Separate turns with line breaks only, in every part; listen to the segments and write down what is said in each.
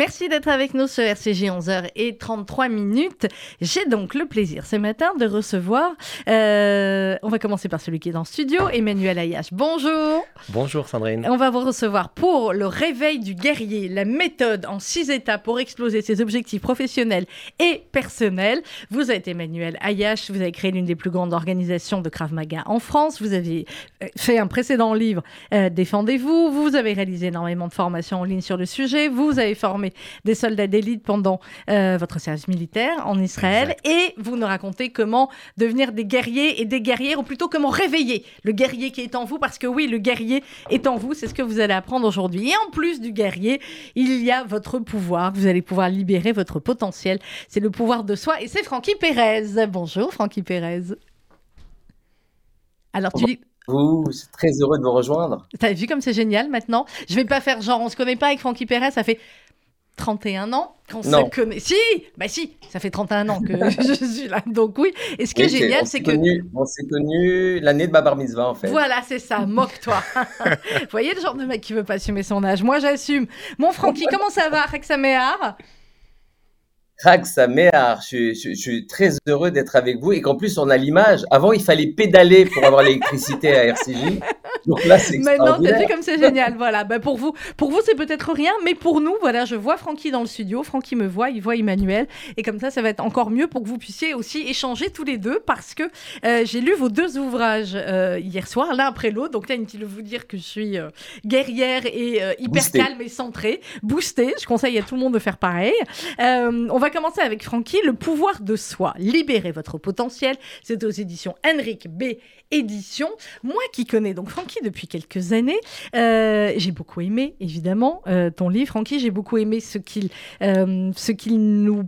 Merci d'être avec nous sur RCJ 11h33 minutes. J'ai donc le plaisir ce matin de recevoir, euh, on va commencer par celui qui est dans le studio, Emmanuel Ayache. Bonjour.
Bonjour Sandrine.
On va vous recevoir pour le réveil du guerrier, la méthode en six étapes pour exploser ses objectifs professionnels et personnels. Vous êtes Emmanuel Ayache, vous avez créé l'une des plus grandes organisations de Krav Maga en France, vous avez euh, fait un précédent livre, euh, Défendez-vous, vous avez réalisé énormément de formations en ligne sur le sujet, vous avez formé des soldats d'élite pendant euh, votre service militaire en Israël. Et vous nous racontez comment devenir des guerriers et des guerrières, ou plutôt comment réveiller le guerrier qui est en vous. Parce que oui, le guerrier est en vous, c'est ce que vous allez apprendre aujourd'hui. Et en plus du guerrier, il y a votre pouvoir. Vous allez pouvoir libérer votre potentiel. C'est le pouvoir de soi. Et c'est Francky Pérez. Bonjour, Francky Pérez.
Alors, tu dis. Vous, très heureux de vous rejoindre.
T'as vu comme c'est génial maintenant? Je vais pas faire genre on se connaît pas avec Francky Pérez, ça fait 31 ans qu'on se connaît. Si, bah si, ça fait 31 ans que je suis là. Donc oui. Et ce qui est génial, c'est que
on s'est connu l'année de ma bar mitzvah en fait.
Voilà, c'est ça. Moque-toi. Vous voyez le genre de mec qui veut pas assumer son âge. Moi, j'assume. Mon Francky, comment ça va, Rexaméar
Rag je, je, suis très heureux d'être avec vous et qu'en plus on a l'image. Avant, il fallait pédaler pour avoir l'électricité à RCJ.
Donc là, c'est Maintenant, t'as vu comme c'est génial. Voilà. Bah, pour vous, pour vous, c'est peut-être rien, mais pour nous, voilà, je vois Francky dans le studio. Francky me voit, il voit Emmanuel, et comme ça, ça va être encore mieux pour que vous puissiez aussi échanger tous les deux, parce que euh, j'ai lu vos deux ouvrages euh, hier soir, l'un après l'autre. Donc là, inutile de vous dire que je suis euh, guerrière et hyper calme et centrée, boostée. Je conseille à tout le monde de faire pareil. on va commencer avec Francky, le pouvoir de soi. Libérer votre potentiel. C'est aux éditions Henrik B. Édition. Moi qui connais donc Francky depuis quelques années, euh, j'ai beaucoup aimé évidemment euh, ton livre, Francky. J'ai beaucoup aimé ce qu'il euh, qu'il nous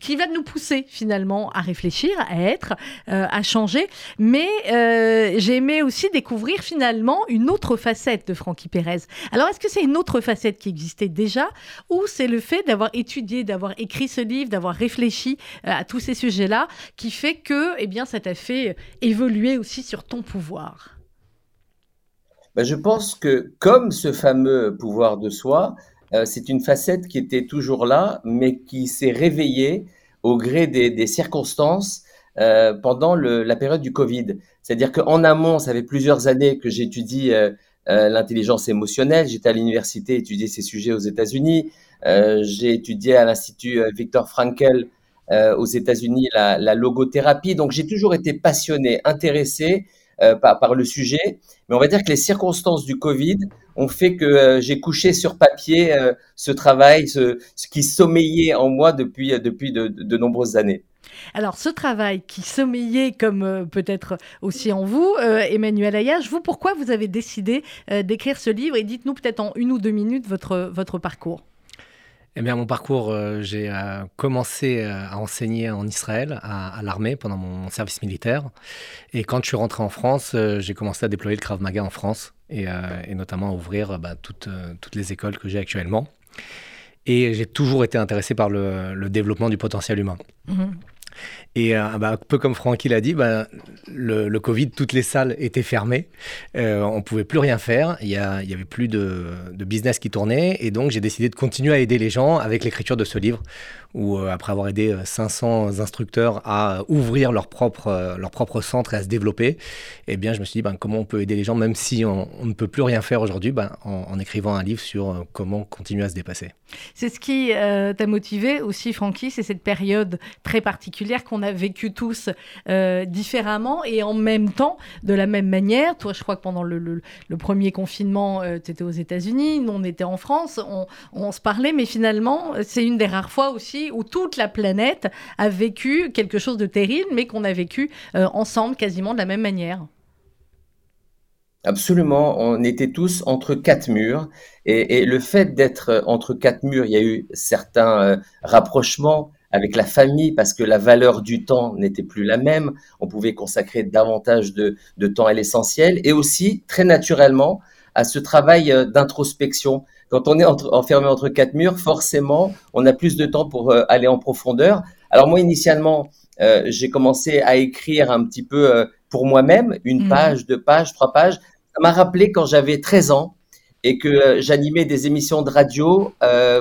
qui va nous pousser finalement à réfléchir, à être, euh, à changer. Mais euh, j'ai aimé aussi découvrir finalement une autre facette de Francky Pérez. Alors est-ce que c'est une autre facette qui existait déjà ou c'est le fait d'avoir étudié, d'avoir écrit ce livre, d'avoir réfléchi euh, à tous ces sujets-là qui fait que eh bien, ça t'a fait évoluer aussi sur ton pouvoir?
Ben, je pense que comme ce fameux pouvoir de soi, c'est une facette qui était toujours là, mais qui s'est réveillée au gré des, circonstances euh, pendant la période du Covid. C'est-à-dire qu'en amont, ça fait plusieurs années que j'étudie euh, l'intelligence émotionnelle. J'étais à l'université étudier ces sujets aux États-Unis. J'ai étudié à l'Institut Victor Frankel aux États-Unis la, la, logothérapie. Donc j'ai toujours été passionné, intéressé par, par, le sujet. Mais on va dire que les circonstances du Covid ont fait que euh, j'ai couché sur papier euh, ce travail, ce, qui sommeillait en moi depuis, euh, depuis de, nombreuses années.
Alors, ce travail qui sommeillait comme peut-être aussi en vous, Emmanuel Ayage, vous, pourquoi vous avez décidé d'écrire ce livre? Et dites-nous peut-être en une ou deux minutes votre, votre parcours.
Eh bien, mon parcours, j'ai commencé à enseigner en Israël, à, l'armée, pendant mon service militaire. Et quand je suis rentré en France, j'ai commencé à déployer le Krav Maga en France et, euh, notamment ouvrir bah, toutes, euh, toutes les écoles que j'ai actuellement. Et j'ai toujours été intéressé par le, développement du potentiel humain. Mhm. Et euh, bah, un peu comme Francky l'a dit, bah, le, Covid, toutes les salles étaient fermées. Euh, on ne pouvait plus rien faire. Il n'y avait plus de, business qui tournait. Et donc, j'ai décidé de continuer à aider les gens avec l'écriture de ce livre où, euh, après avoir aidé 500 instructeurs à ouvrir leur propre, leur propre centre et à se développer, eh bien, je me suis dit, ben, comment on peut aider les gens, même si on, ne peut plus rien faire aujourd'hui, ben, en, écrivant un livre sur comment continuer à se dépasser.
C'est ce qui t'a motivé aussi, Francky, c'est cette période très particulière qu'on a vécu tous euh, différemment et en même temps, de la même manière. Toi, je crois que pendant le, premier confinement, euh, tu étais aux États-Unis, nous, on était en France, on, se parlait, mais finalement, c'est une des rares fois aussi où toute la planète a vécu quelque chose de terrible, mais qu'on a vécu euh, ensemble quasiment de la même manière.
Absolument, on était tous entre quatre murs et, le fait d'être entre quatre murs, il y a eu certains rapprochements, avec la famille parce que la valeur du temps n'était plus la même. On pouvait consacrer davantage de, temps à l'essentiel et aussi très naturellement à ce travail euh, d'introspection. Quand on est enfermé entre quatre murs, forcément, on a plus de temps pour euh, aller en profondeur. Alors moi, initialement, euh, j'ai commencé à écrire un petit peu pour moi-même, une mmh. page, deux pages, trois pages. Ça m'a rappelé quand j'avais 13 ans et que j'animais des émissions de radio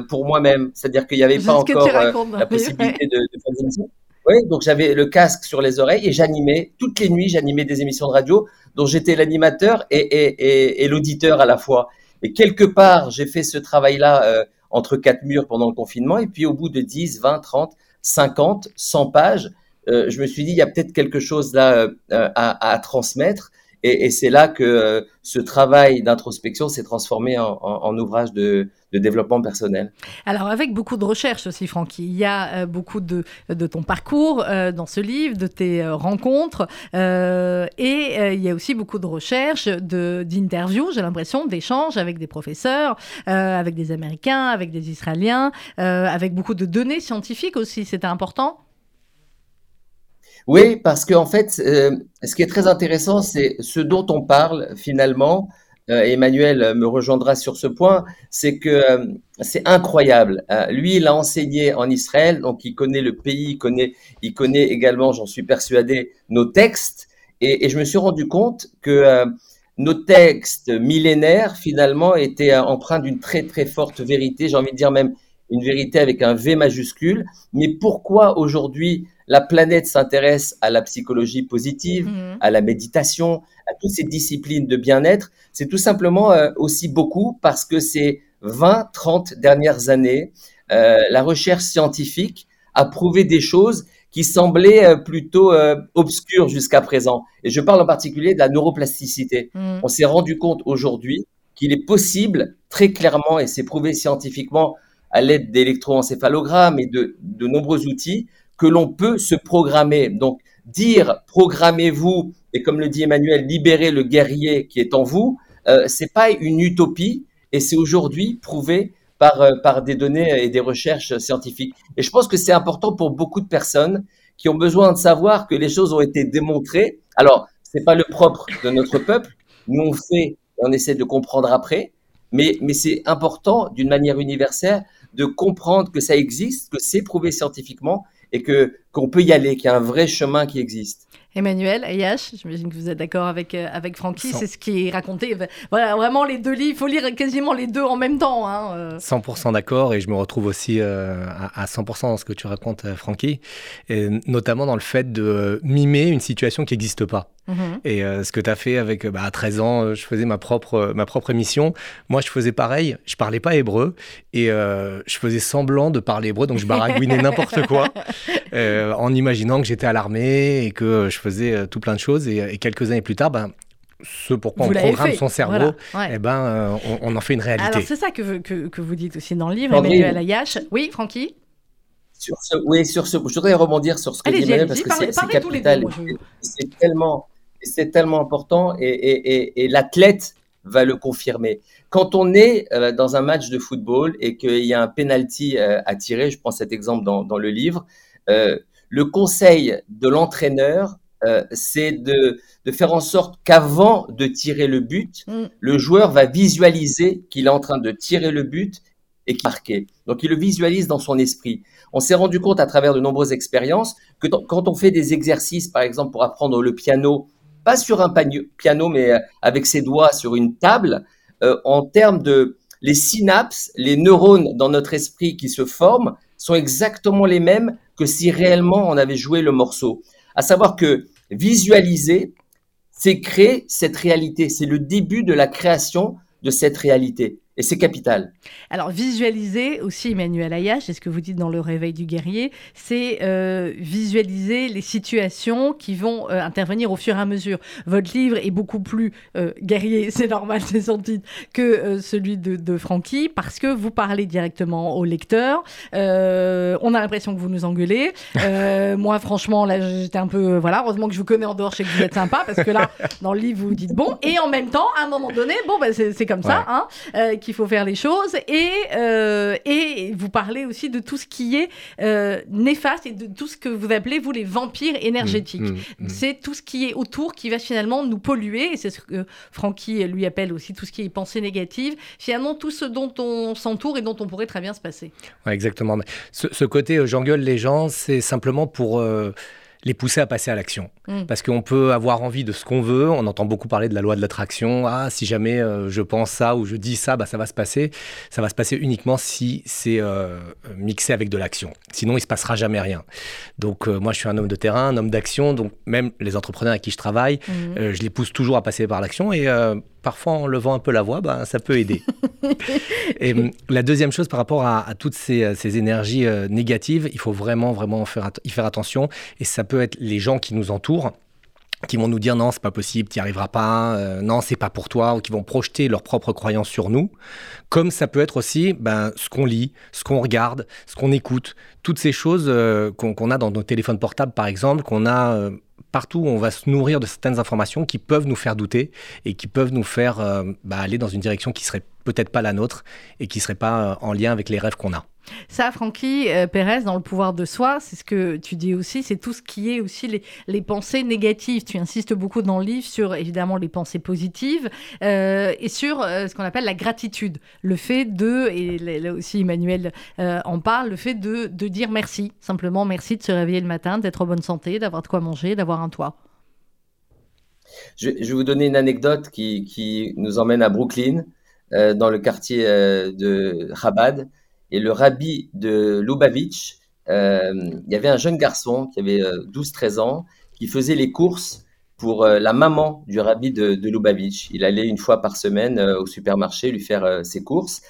pour moi-même. C'est-à-dire qu'il n'y avait pas encore la possibilité de, de, faire des émissions. Oui, donc j'avais le casque sur les oreilles et j'animais toutes les nuits, j'animais des émissions de radio dont j'étais l'animateur et, et, et, l'auditeur à la fois. Et quelque part, j'ai fait ce travail-là euh, entre quatre murs pendant le confinement. Et puis au bout de 10, 20, 30, 50, 100 pages, euh, je me suis dit, il y a peut-être quelque chose là euh, à, à, transmettre. Et, c'est là que euh, ce travail d'introspection s'est transformé en, ouvrage de, développement personnel.
Alors avec beaucoup de recherches aussi, Francky, il y a euh, beaucoup de, ton parcours euh, dans ce livre, de tes rencontres, et il y a aussi beaucoup de recherches, d'interviews, j'ai l'impression, d'échanges avec des professeurs, avec des Américains, avec des Israéliens, avec beaucoup de données scientifiques aussi, c'était important?
Oui, parce qu'en fait, euh, ce qui est très intéressant, c'est ce dont on parle finalement. Euh, Emmanuel me rejoindra sur ce point, c'est que euh, c'est incroyable. lui, il a enseigné en Israël, donc il connaît le pays, il connaît, il connaît également, j'en suis persuadé, nos textes. Et, et, je me suis rendu compte que nos textes millénaires, finalement, étaient empreints d'une très très forte vérité. J'ai envie de dire même une vérité avec un V majuscule. Mais pourquoi aujourd'hui la planète s'intéresse à la psychologie positive, mhm. à la méditation, à toutes ces disciplines de bien-être. C'est tout simplement euh, aussi beaucoup parce que ces 20, 30 dernières années, euh, la recherche scientifique a prouvé des choses qui semblaient euh, plutôt obscures jusqu'à présent. Et je parle en particulier de la neuroplasticité. Mhm. On s'est rendu compte aujourd'hui qu'il est possible, très clairement, et c'est prouvé scientifiquement à l'aide d'électroencéphalogrammes et de, de nombreux outils, que l'on peut se programmer. Donc, dire programmez-vous et comme le dit Emmanuel, libérer le guerrier qui est en vous, euh, c'est pas une utopie et c'est aujourd'hui prouvé par, euh, par des données et des recherches scientifiques. Et je pense que c'est important pour beaucoup de personnes qui ont besoin de savoir que les choses ont été démontrées. Alors, c'est pas le propre de notre peuple. Nous, on fait, on essaie de comprendre après. Mais, mais c'est important, d'une manière universelle, de comprendre que ça existe, que c'est prouvé scientifiquement et que qu'on peut y aller, qu'il y a un vrai chemin qui existe.
Emmanuel, Ayash, j'imagine que vous êtes d'accord avec, euh, avec Francky, c'est ce qui est raconté. Voilà, vraiment les deux livres, il faut lire quasiment les deux en même temps. Hein,
100% euh. d'accord, et je me retrouve aussi euh, à, 100% dans ce que tu racontes, Francky, et notamment dans le fait de mimer une situation qui n'existe pas. Mhm. Et ce que tu as fait avec, bah, à 13 ans, je faisais ma propre, ma propre émission. Moi, je faisais pareil. Je parlais pas hébreu et je faisais semblant de parler hébreu, donc je baragouinais n'importe quoi en imaginant que j'étais à l'armée et que je faisais euh, tout plein de choses. Et, quelques années plus tard, ben, ce pourquoi on programme son cerveau, eh ben, euh, on, en fait une réalité.
Alors c'est ça que, que, que, vous dites aussi dans le livre, Emmanuel Ayache. Oui, Francky
sur ce, oui, sur ce, je voudrais rebondir sur ce que dit Emmanuel parce que c'est capital. C'est tellement, c'est tellement important et, et, et, l'athlète va le confirmer. Quand on est euh, dans un match de football et qu'il y a un penalty à tirer, je prends cet exemple dans, dans le livre, euh, le conseil de l'entraîneur, euh, c'est de, faire en sorte qu'avant de tirer le but, mm. le joueur va visualiser qu'il est en train de tirer le but et qu'il marqué. Donc il le visualise dans son esprit. On s'est rendu compte à travers de nombreuses expériences que quand on fait des exercices, par exemple pour apprendre le piano, pas sur un piano, mais euh, avec ses doigts sur une table, en termes de les synapses, les neurones dans notre esprit qui se forment sont exactement les mêmes que si réellement on avait joué le morceau. À savoir que visualiser, c'est créer cette réalité. C'est le début de la création de cette réalité. Et c'est capital.
Alors, visualiser aussi, Emmanuel Ayash, c'est ce que vous dites dans Le Réveil du guerrier, c'est euh, visualiser les situations qui vont euh, intervenir au fur et à mesure. Votre livre est beaucoup plus euh, guerrier, c'est normal, c'est son titre, que celui de, de Francky, parce que vous parlez directement au lecteur. on a l'impression que vous nous engueulez. moi, franchement, là, j'étais un peu. Voilà, heureusement que je vous connais en dehors, je sais que vous êtes sympa, parce que là, dans le livre, vous dites bon. Et en même temps, à un moment donné, bon, ben, c'est comme ça, hein qu'il faut faire les choses. Et, euh, et vous parlez aussi de tout ce qui est euh, néfaste et de tout ce que vous appelez, vous, les vampires énergétiques. Mmh, mmh, mmh. C'est tout ce qui est autour qui va finalement nous polluer. Et c'est ce que Francky lui appelle aussi tout ce qui est pensée négative. Finalement, tout ce dont on s'entoure et dont on pourrait très bien se passer.
Ouais, exactement. Ce, ce côté, euh, j'engueule les gens, c'est simplement pour les pousser à passer à l'action. Mm. Parce qu'on peut avoir envie de ce qu'on veut, on entend beaucoup parler de la loi de l'attraction, ah si jamais euh, je pense ça ou je dis ça, bah, ça va se passer. Ça va se passer uniquement si c'est euh, mixé avec de l'action. Sinon, il se passera jamais rien. Donc euh, moi, je suis un homme de terrain, un homme d'action, donc même les entrepreneurs avec qui je travaille, mm. je les pousse toujours à passer par l'action et parfois en levant un peu la voix, bah, ça peut aider. et hum, la deuxième chose par rapport à, toutes ces, ces énergies négatives, il faut vraiment, vraiment faire, y faire attention et ça peut être les gens qui nous entourent qui vont nous dire non, c'est pas possible, tu n'y arriveras pas, euh, non, c'est pas pour toi, ou qui vont projeter leurs propres croyances sur nous. Comme ça peut être aussi ben, ce qu'on lit, ce qu'on regarde, ce qu'on écoute, toutes ces choses euh, qu'on a dans nos téléphones portables, par exemple, qu'on a euh, partout où on va se nourrir de certaines informations qui peuvent nous faire douter et qui peuvent nous faire ben, aller dans une direction qui serait peut-être pas la nôtre et qui serait pas en lien avec les rêves qu'on a.
Ça, Francky euh, Pérez, dans le pouvoir de soi, c'est ce que tu dis aussi, c'est tout ce qui est aussi les, pensées négatives. Tu insistes beaucoup dans le livre sur évidemment les pensées positives euh, et sur euh, ce qu'on appelle la gratitude. Le fait de, et là aussi Emmanuel en parle, le fait de, dire merci, simplement merci de se réveiller le matin, d'être en bonne santé, d'avoir de quoi manger, d'avoir un toit.
Je, vais vous donner une anecdote qui, qui nous emmène à Brooklyn, dans le quartier de Chabad et le rabbi de Lubavitch, euh, il y avait un jeune garçon qui avait 12-13 euh, ans qui faisait les courses pour euh, la maman du rabbi de, Lubavitch. Il allait une fois par semaine au supermarché lui faire ses courses.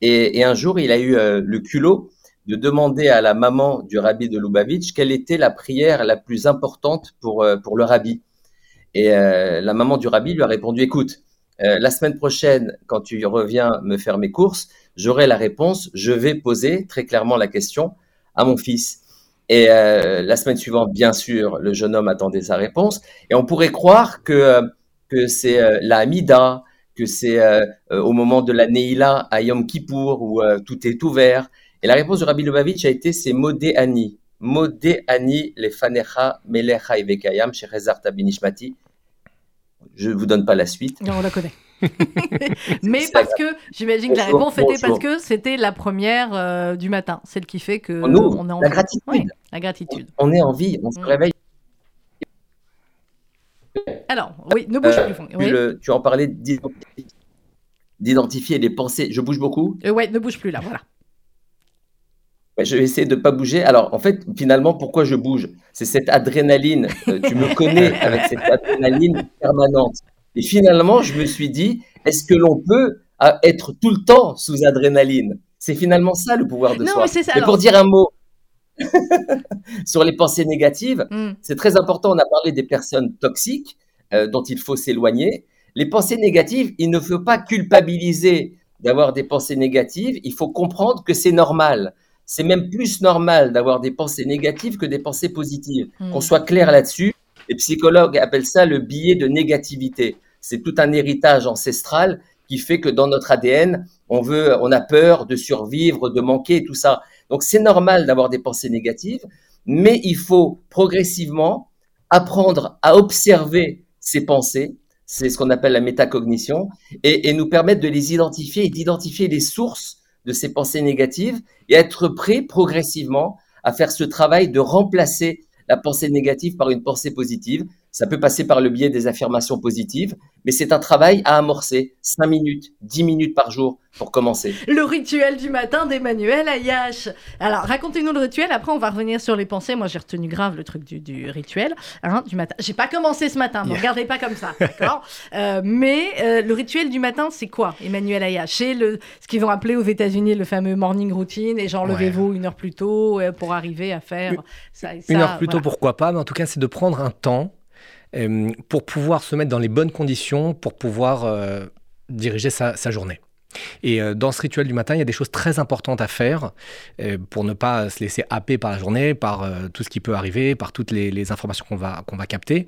Et, un jour, il a eu le culot de demander à la maman du rabbi de Lubavitch quelle était la prière la plus importante pour, pour le rabbi. Et la maman du rabbi lui a répondu, écoute, la semaine prochaine, quand tu reviens me faire mes courses, j'aurai la réponse, je vais poser très clairement la question à mon fils. Et euh, la semaine suivante, bien sûr, le jeune homme attendait sa réponse. Et on pourrait croire que, euh, que c'est euh, la Hamida, que c'est au moment de la Neila à Yom Kippour où tout est ouvert. Et la réponse de Rabbi Lubavitch a été c'est Modé Ani. Modé Ani le Fanecha Melecha Evekayam Shechezar Tabinishmati. Je ne vous donne pas la suite.
Non, on la connaît. Mais parce que j'imagine que la réponse était parce que c'était la première euh, du matin, celle qui fait que
Nous, on est en la gratitude.
la gratitude.
On, est en vie, on se mm. réveille.
Alors, oui, ne bouge plus.
Euh, tu en parlais d'identifier les pensées. Je bouge beaucoup
euh, Ouais, ne bouge plus là, voilà.
je vais essayer de ne pas bouger. Alors, en fait, finalement, pourquoi je bouge? C'est cette adrénaline. tu me connais avec cette adrénaline permanente. Et finalement, je me suis dit, est-ce que l'on peut euh, être tout le temps sous adrénaline? C'est finalement ça le pouvoir de soi. Mais, ça, pour dire un mot sur les pensées négatives, hmm. c'est très important. On a parlé des personnes toxiques euh, dont il faut s'éloigner. Les pensées négatives, il ne faut pas culpabiliser d'avoir des pensées négatives. Il faut comprendre que c'est normal. C'est même plus normal d'avoir des pensées négatives que des pensées positives. Hmm. Qu'on soit clair là-dessus. Les psychologues appellent ça le biais de négativité. C'est tout un héritage ancestral qui fait que dans notre ADN, on veut, on a peur de survivre, de manquer, tout ça. Donc c'est normal d'avoir des pensées négatives, mais il faut progressivement apprendre à observer ces pensées. C'est ce qu'on appelle la métacognition et, et nous permettre de les identifier et d'identifier les sources de ces pensées négatives et être prêt progressivement à faire ce travail de remplacer la pensée négative par une pensée positive. Ça peut passer par le biais des affirmations positives, mais c'est un travail à amorcer 5 minutes, 10 minutes par jour pour commencer.
Le rituel du matin d'Emmanuel Ayash. Alors, racontez-nous le rituel, après on va revenir sur les pensées. Moi, j'ai retenu grave le truc du, rituel hein, du matin. J'ai pas commencé ce matin, ne regardez pas comme ça, d'accord? Euh, Mais euh, le rituel du matin, c'est quoi, Emmanuel Ayash C'est le, ce qu'ils vont appeler aux États-Unis le fameux morning routine, et genre levez-vous une heure plus tôt euh, pour arriver à faire ça,
Une heure plus tôt, pourquoi pas, mais en tout cas, c'est de prendre un temps pour pouvoir se mettre dans les bonnes conditions, pour pouvoir euh, diriger sa, journée. Et euh, dans ce rituel du matin, il y a des choses très importantes à faire pour ne pas se laisser happer par la journée, par tout ce qui peut arriver, par toutes les, informations qu'on va, qu'on va capter.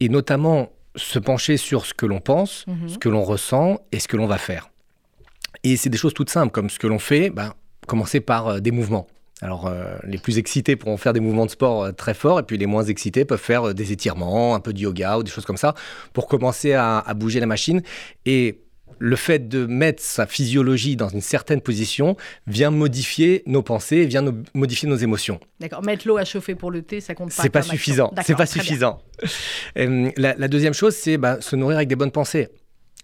Et notamment se pencher sur ce que l'on pense, mhm. ce que l'on ressent et ce que l'on va faire. Et c'est des choses toutes simples, comme ce que l'on fait, ben, commencer par des mouvements. Alors, euh, les plus excités pourront faire des mouvements de sport euh, très forts, et puis les moins excités peuvent faire euh, des étirements, un peu de yoga ou des choses comme ça, pour commencer à, bouger la machine. Et le fait de mettre sa physiologie dans une certaine position vient modifier nos pensées, vient modifier nos émotions.
D'accord. Mettre l'eau à chauffer pour le thé, ça compte pas.
C'est pas suffisant. C'est pas suffisant. La, la, deuxième chose, c'est bah, se nourrir avec des bonnes pensées.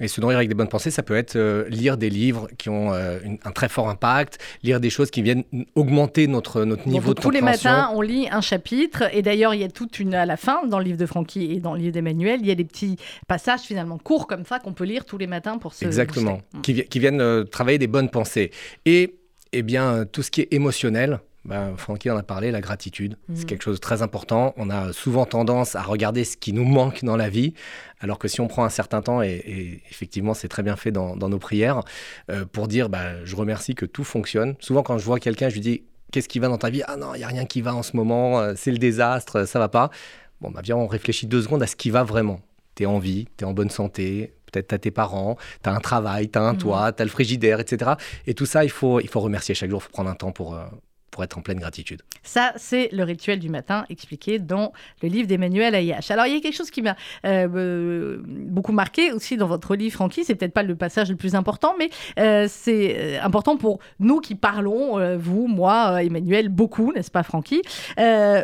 Et se nourrir avec des bonnes pensées, ça peut être euh, lire des livres qui ont euh, un très fort impact, lire des choses qui viennent augmenter notre, notre niveau de
compréhension. Tous les matins, on lit un chapitre. Et d'ailleurs, il y a toute une, à la fin, dans le livre de Francky et dans le livre d'Emmanuel, il y a des petits passages finalement courts comme ça qu'on peut lire tous les matins pour se
Exactement, qui, qui, viennent euh, travailler des bonnes pensées. Et eh bien, tout ce qui est émotionnel, ben, Francky en a parlé, la gratitude. C'est mm. quelque chose de très important. On a souvent tendance à regarder ce qui nous manque dans la vie, alors que si on prend un certain temps, et, effectivement c'est très bien fait dans, nos prières, euh, pour dire bah, je remercie que tout fonctionne. Souvent quand je vois quelqu'un, je lui dis qu'est-ce qui va dans ta vie? Ah non, il n'y a rien qui va en ce moment, euh, c'est le désastre, ça va pas. Bon, bah viens, on réfléchit deux secondes à ce qui va vraiment. Tu es en vie, tu es en bonne santé, peut-être tu as tes parents, tu as un travail, tu as un mm. toit, tu as le frigidaire, etc. Et tout ça, il faut, il faut remercier chaque jour, il faut prendre un temps pour, euh, pour être en pleine gratitude.
Ça, c'est le rituel du matin expliqué dans le livre d'Emmanuel Ayache. Alors, il y a quelque chose qui m'a euh, euh, beaucoup marqué aussi dans votre livre, Francky. C'est peut-être pas le passage le plus important, mais euh, c'est important pour nous qui parlons, vous, moi, Emmanuel, beaucoup, n'est-ce pas, Francky?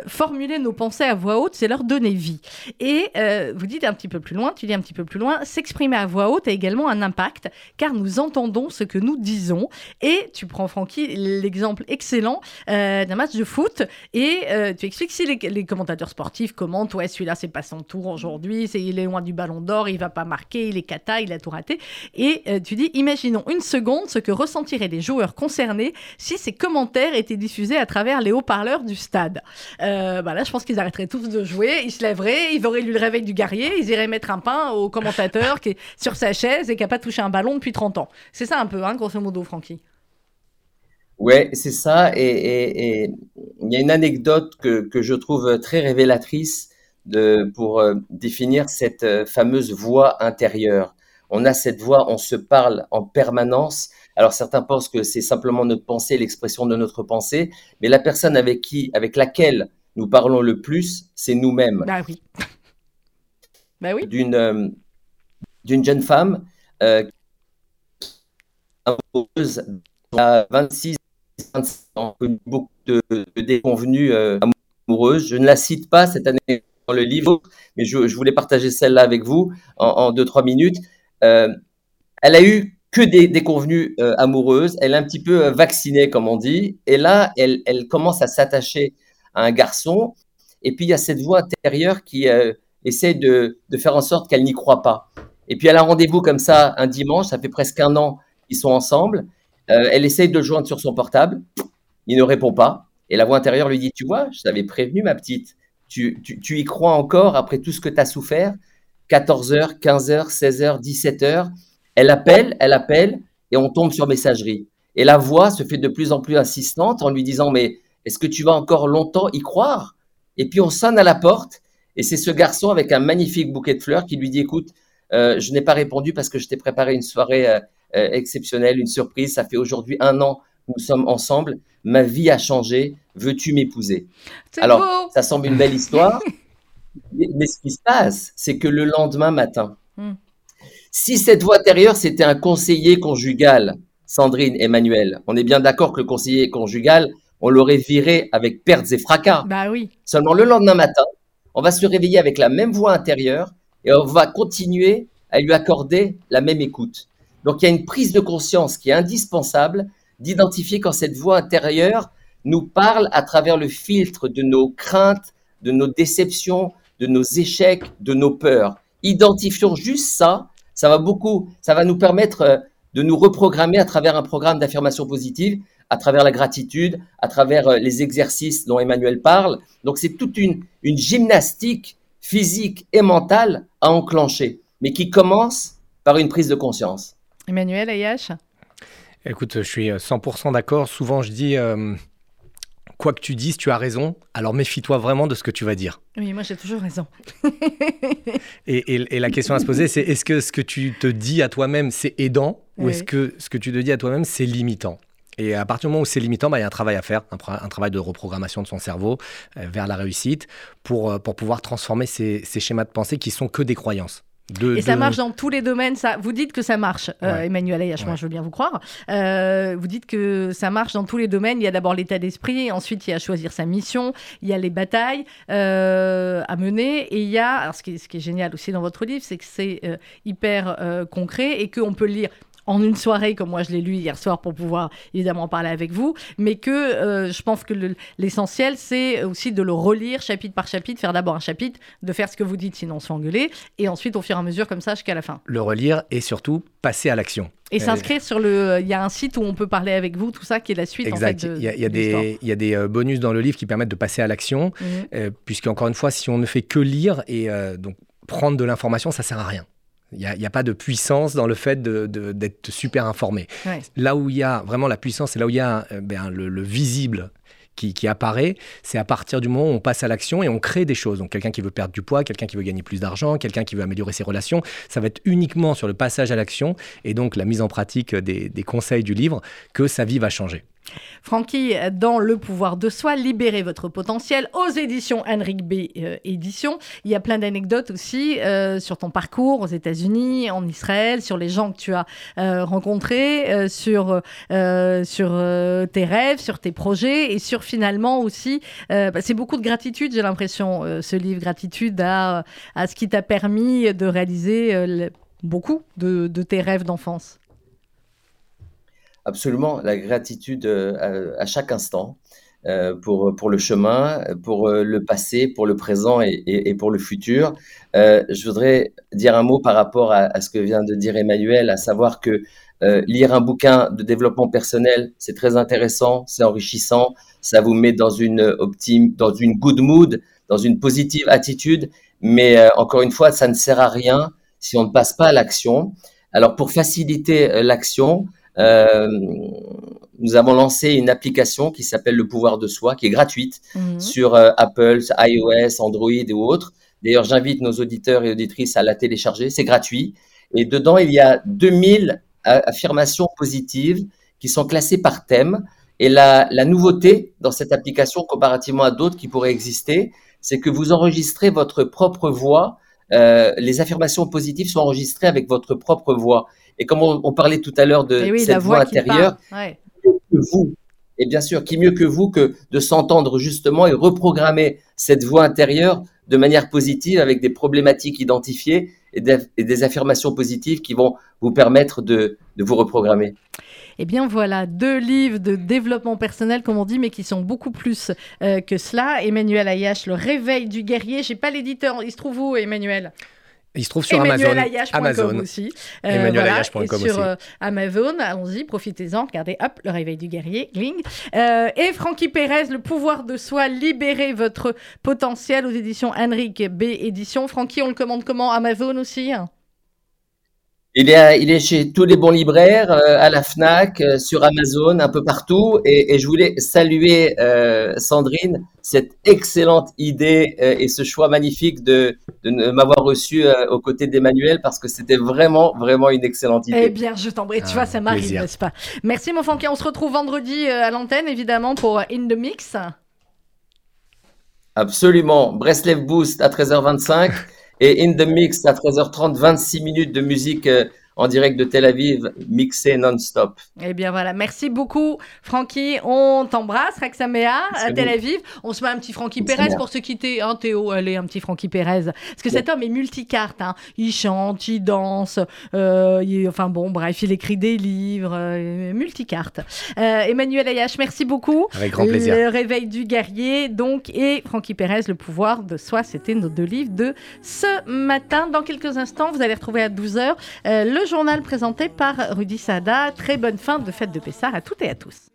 Formuler nos pensées à voix haute, c'est leur donner vie. Et vous dites un petit peu plus loin, tu dis un petit peu plus loin, s'exprimer à voix haute a également un impact, car nous entendons ce que nous disons. Et tu prends, Francky, l'exemple excellent euh, d'un match de foot et euh, tu expliques si les, commentateurs sportifs commentent ouais celui-là c'est pas son tour aujourd'hui, c'est il est loin du ballon d'or, il va pas marquer, il est cata, il a tout raté et euh, tu dis imaginons une seconde ce que ressentiraient les joueurs concernés si ces commentaires étaient diffusés à travers les haut-parleurs du stade. bah là je pense qu'ils arrêteraient tous de jouer, ils se lèveraient, ils auraient lu le réveil du guerrier, ils iraient mettre un pain au commentateur qui est sur sa chaise et qui a pas touché un ballon depuis 30 ans. C'est ça un peu, hein, grosso modo, Francky?
Ouais, c'est ça. Et il y a une anecdote que, que, je trouve très révélatrice de, pour euh, définir cette euh, fameuse voix intérieure. On a cette voix, on se parle en permanence. Alors certains pensent que c'est simplement notre pensée, l'expression de notre pensée, mais la personne avec qui, avec laquelle nous parlons le plus, c'est nous-mêmes.
Bah oui. bah oui.
D'une euh, d'une jeune femme qui a 26 connu beaucoup de, de déconvenues euh, amoureuses. Je ne la cite pas cette année dans le livre, mais je, voulais partager celle-là avec vous en 2-3 minutes. Euh, elle a eu que des déconvenues euh, amoureuses. Elle est un petit peu euh, vaccinée, comme on dit. Et là, elle, commence à s'attacher à un garçon. Et puis, il y a cette voix intérieure qui essaie de, de faire en sorte qu'elle n'y croit pas. Et puis, elle a rendez-vous comme ça un dimanche. Ça fait presque un an qu'ils sont ensemble. Euh, elle essaye de le joindre sur son portable. Il ne répond pas. Et la voix intérieure lui dit, tu vois, je t'avais prévenu, ma petite. Tu, y crois encore après tout ce que tu as souffert 14h, 15h, 16h, 17h. Elle appelle, elle appelle, et on tombe sur messagerie. Et la voix se fait de plus en plus insistante en lui disant, mais est-ce que tu vas encore longtemps y croire? Et puis on sonne à la porte, et c'est ce garçon avec un magnifique bouquet de fleurs qui lui dit, écoute, euh, je n'ai pas répondu parce que je t'ai préparé une soirée euh, euh, exceptionnelle, une surprise. Ça fait aujourd'hui un an que nous sommes ensemble. Ma vie a changé. Veux-tu m'épouser? Alors, ça semble une belle histoire. mais ce qui se passe, c'est que le lendemain matin, hmm. si cette voix intérieure, c'était un conseiller conjugal, Sandrine, Emmanuel, on est bien d'accord que le conseiller conjugal, on l'aurait viré avec pertes et fracas.
Bah oui.
Seulement le lendemain matin, on va se réveiller avec la même voix intérieure et on va continuer à lui accorder la même écoute. Donc il y a une prise de conscience qui est indispensable d'identifier quand cette voix intérieure nous parle à travers le filtre de nos craintes, de nos déceptions, de nos échecs, de nos peurs. Identifions juste ça, ça va beaucoup, ça va nous permettre euh, de nous reprogrammer à travers un programme d'affirmation positive, à travers la gratitude, à travers euh, les exercices dont Emmanuel parle. Donc c'est toute une, une gymnastique physique et mentale à enclencher, mais qui commence par une prise de conscience.
Emmanuel Ayash
Écoute, je suis 100% d'accord. Souvent, je dis, euh, quoi que tu dises, tu as raison. Alors méfie-toi vraiment de ce que tu vas dire.
Oui, moi j'ai toujours raison.
et, la question à se poser, c'est est-ce que ce que tu te dis à toi-même, c'est aidant ou est-ce que ce que tu te dis à toi-même, c'est limitant? Et à partir du moment où c'est limitant, bah, il y a un travail à faire, un, travail de reprogrammation de son cerveau euh, vers la réussite pour, euh, pour pouvoir transformer ces, ces, schémas de pensée qui sont que des croyances
et ça marche dans tous les domaines. Ça, vous dites que ça marche, euh, Emmanuel Ayache, moi je veux bien vous croire. Euh, vous dites que ça marche dans tous les domaines. Il y a d'abord l'état d'esprit, ensuite il y a choisir sa mission, il y a les batailles euh, à mener, et il y a, alors ce qui, est, ce qui est génial aussi dans votre livre, c'est que c'est hyper concret et qu'on peut lire en une soirée, comme moi je l'ai lu hier soir pour pouvoir évidemment parler avec vous, mais que euh, je pense que l'essentiel, c'est aussi de le relire chapitre par chapitre, faire d'abord un chapitre, de faire ce que vous dites, sinon on se fait engueuler, et ensuite au fur et à mesure comme ça jusqu'à la fin.
Le relire et surtout passer à l'action.
Et s'inscrire sur le. Il y a un site où on peut parler avec vous, tout ça, qui est la suite.
Exact.
En fait,
il, y a, des, il y a des euh, bonus dans le livre qui permettent de passer à l'action, mhm. euh, puisque encore une fois, si on ne fait que lire et donc prendre de l'information, ça sert à rien. Il n'y a, pas de puissance dans le fait d'être super informé. Là où il y a vraiment la puissance, c'est là où il y a euh, ben, le, visible qui, apparaît, c'est à partir du moment où on passe à l'action et on crée des choses. Donc quelqu'un qui veut perdre du poids, quelqu'un qui veut gagner plus d'argent, quelqu'un qui veut améliorer ses relations, ça va être uniquement sur le passage à l'action et donc la mise en pratique des conseils du livre que sa vie va changer.
Francky, dans Le pouvoir de soi, libérez votre potentiel aux éditions Henrik B. Euh, Éditions. Il y a plein d'anecdotes aussi euh, sur ton parcours aux États-Unis, en Israël, sur les gens que tu as euh, rencontrés, sur, sur tes rêves, sur tes projets et sur finalement aussi, bah, c'est beaucoup de gratitude, j'ai l'impression, ce livre, gratitude à, à ce qui t'a permis de réaliser beaucoup de tes rêves d'enfance.
Absolument, la gratitude euh, à, chaque instant euh, pour, pour le chemin, pour euh, le passé, pour le présent et, pour le futur. je voudrais dire un mot par rapport à, ce que vient de dire Emmanuel, à savoir que lire un bouquin de développement personnel, c'est très intéressant, c'est enrichissant, ça vous met dans une optime, dans une good mood, dans une positive attitude, mais encore une fois, ça ne sert à rien si on ne passe pas à l'action. Alors pour faciliter l'action, euh, nous avons lancé une application qui s'appelle Le pouvoir de soi, qui est gratuite mhm. sur euh, Apple, iOS, Android et autres. D'ailleurs, j'invite nos auditeurs et auditrices à la télécharger. C'est gratuit. Et dedans, il y a 2000 affirmations positives qui sont classées par thème. Et la, la nouveauté dans cette application, comparativement à d'autres qui pourraient exister, c'est que vous enregistrez votre propre voix. Euh, les affirmations positives sont enregistrées avec votre propre voix. Et comme on, parlait tout à l'heure de eh cette voix, intérieure, que vous, et bien sûr, qui mieux que vous que de s'entendre justement et reprogrammer cette voix intérieure de manière positive avec des problématiques identifiées et des, affirmations positives qui vont vous permettre de, vous reprogrammer.
Eh bien voilà, deux livres de développement personnel, comme on dit, mais qui sont beaucoup plus euh, que cela. Emmanuel Ayache, Le réveil du guerrier. J'ai pas l'éditeur. Il se trouve où, Emmanuel?
Il se trouve sur Amazon. Amazon
aussi. Euh, voilà, sur euh, Amazon, allons-y, profitez-en. Regardez, hop, le réveil du guerrier, gling. Euh, et Francky Pérez, le pouvoir de soi, libérez votre potentiel aux éditions Henrik B. Édition. Francky, on le commande comment? Amazon aussi?
Il est, il est chez tous les bons libraires, euh, à la FNAC, euh, sur Amazon, un peu partout. Et, je voulais saluer euh, Sandrine, cette excellente idée et ce choix magnifique de, de m'avoir reçu aux côtés d'Emmanuel parce que c'était vraiment, vraiment une excellente idée.
Eh bien, je t'embrasse. Tu vois, ça m'arrive, n'est-ce pas? Merci, mon Francky. On se retrouve vendredi à l'antenne, évidemment, pour In the Mix.
Absolument. Breslev Boost à 13h25. Et In the Mix à 13h30, 26 minutes de musique euh, en direct de Tel Aviv, mixé non-stop.
Eh bien voilà, merci beaucoup Francky. On t'embrasse, Rexamea, à Tel Aviv. On se met un petit Francky Pérez pour se quitter. Hein, Théo, allez, un petit Francky Pérez. Parce que cet homme est multicarte. Hein. Il chante, il danse. Euh, enfin bon, bref, il écrit des livres. Euh, multicarte. Euh, Emmanuel Ayache, merci beaucoup.
Avec grand plaisir.
Le réveil du guerrier, donc, et Francky Pérez, le pouvoir de soi. C'était nos deux livres de ce matin. Dans quelques instants, vous allez retrouver à 12h le journal présenté par Rudy Sada. Très bonne fin de fête de Pessard à toutes et à tous.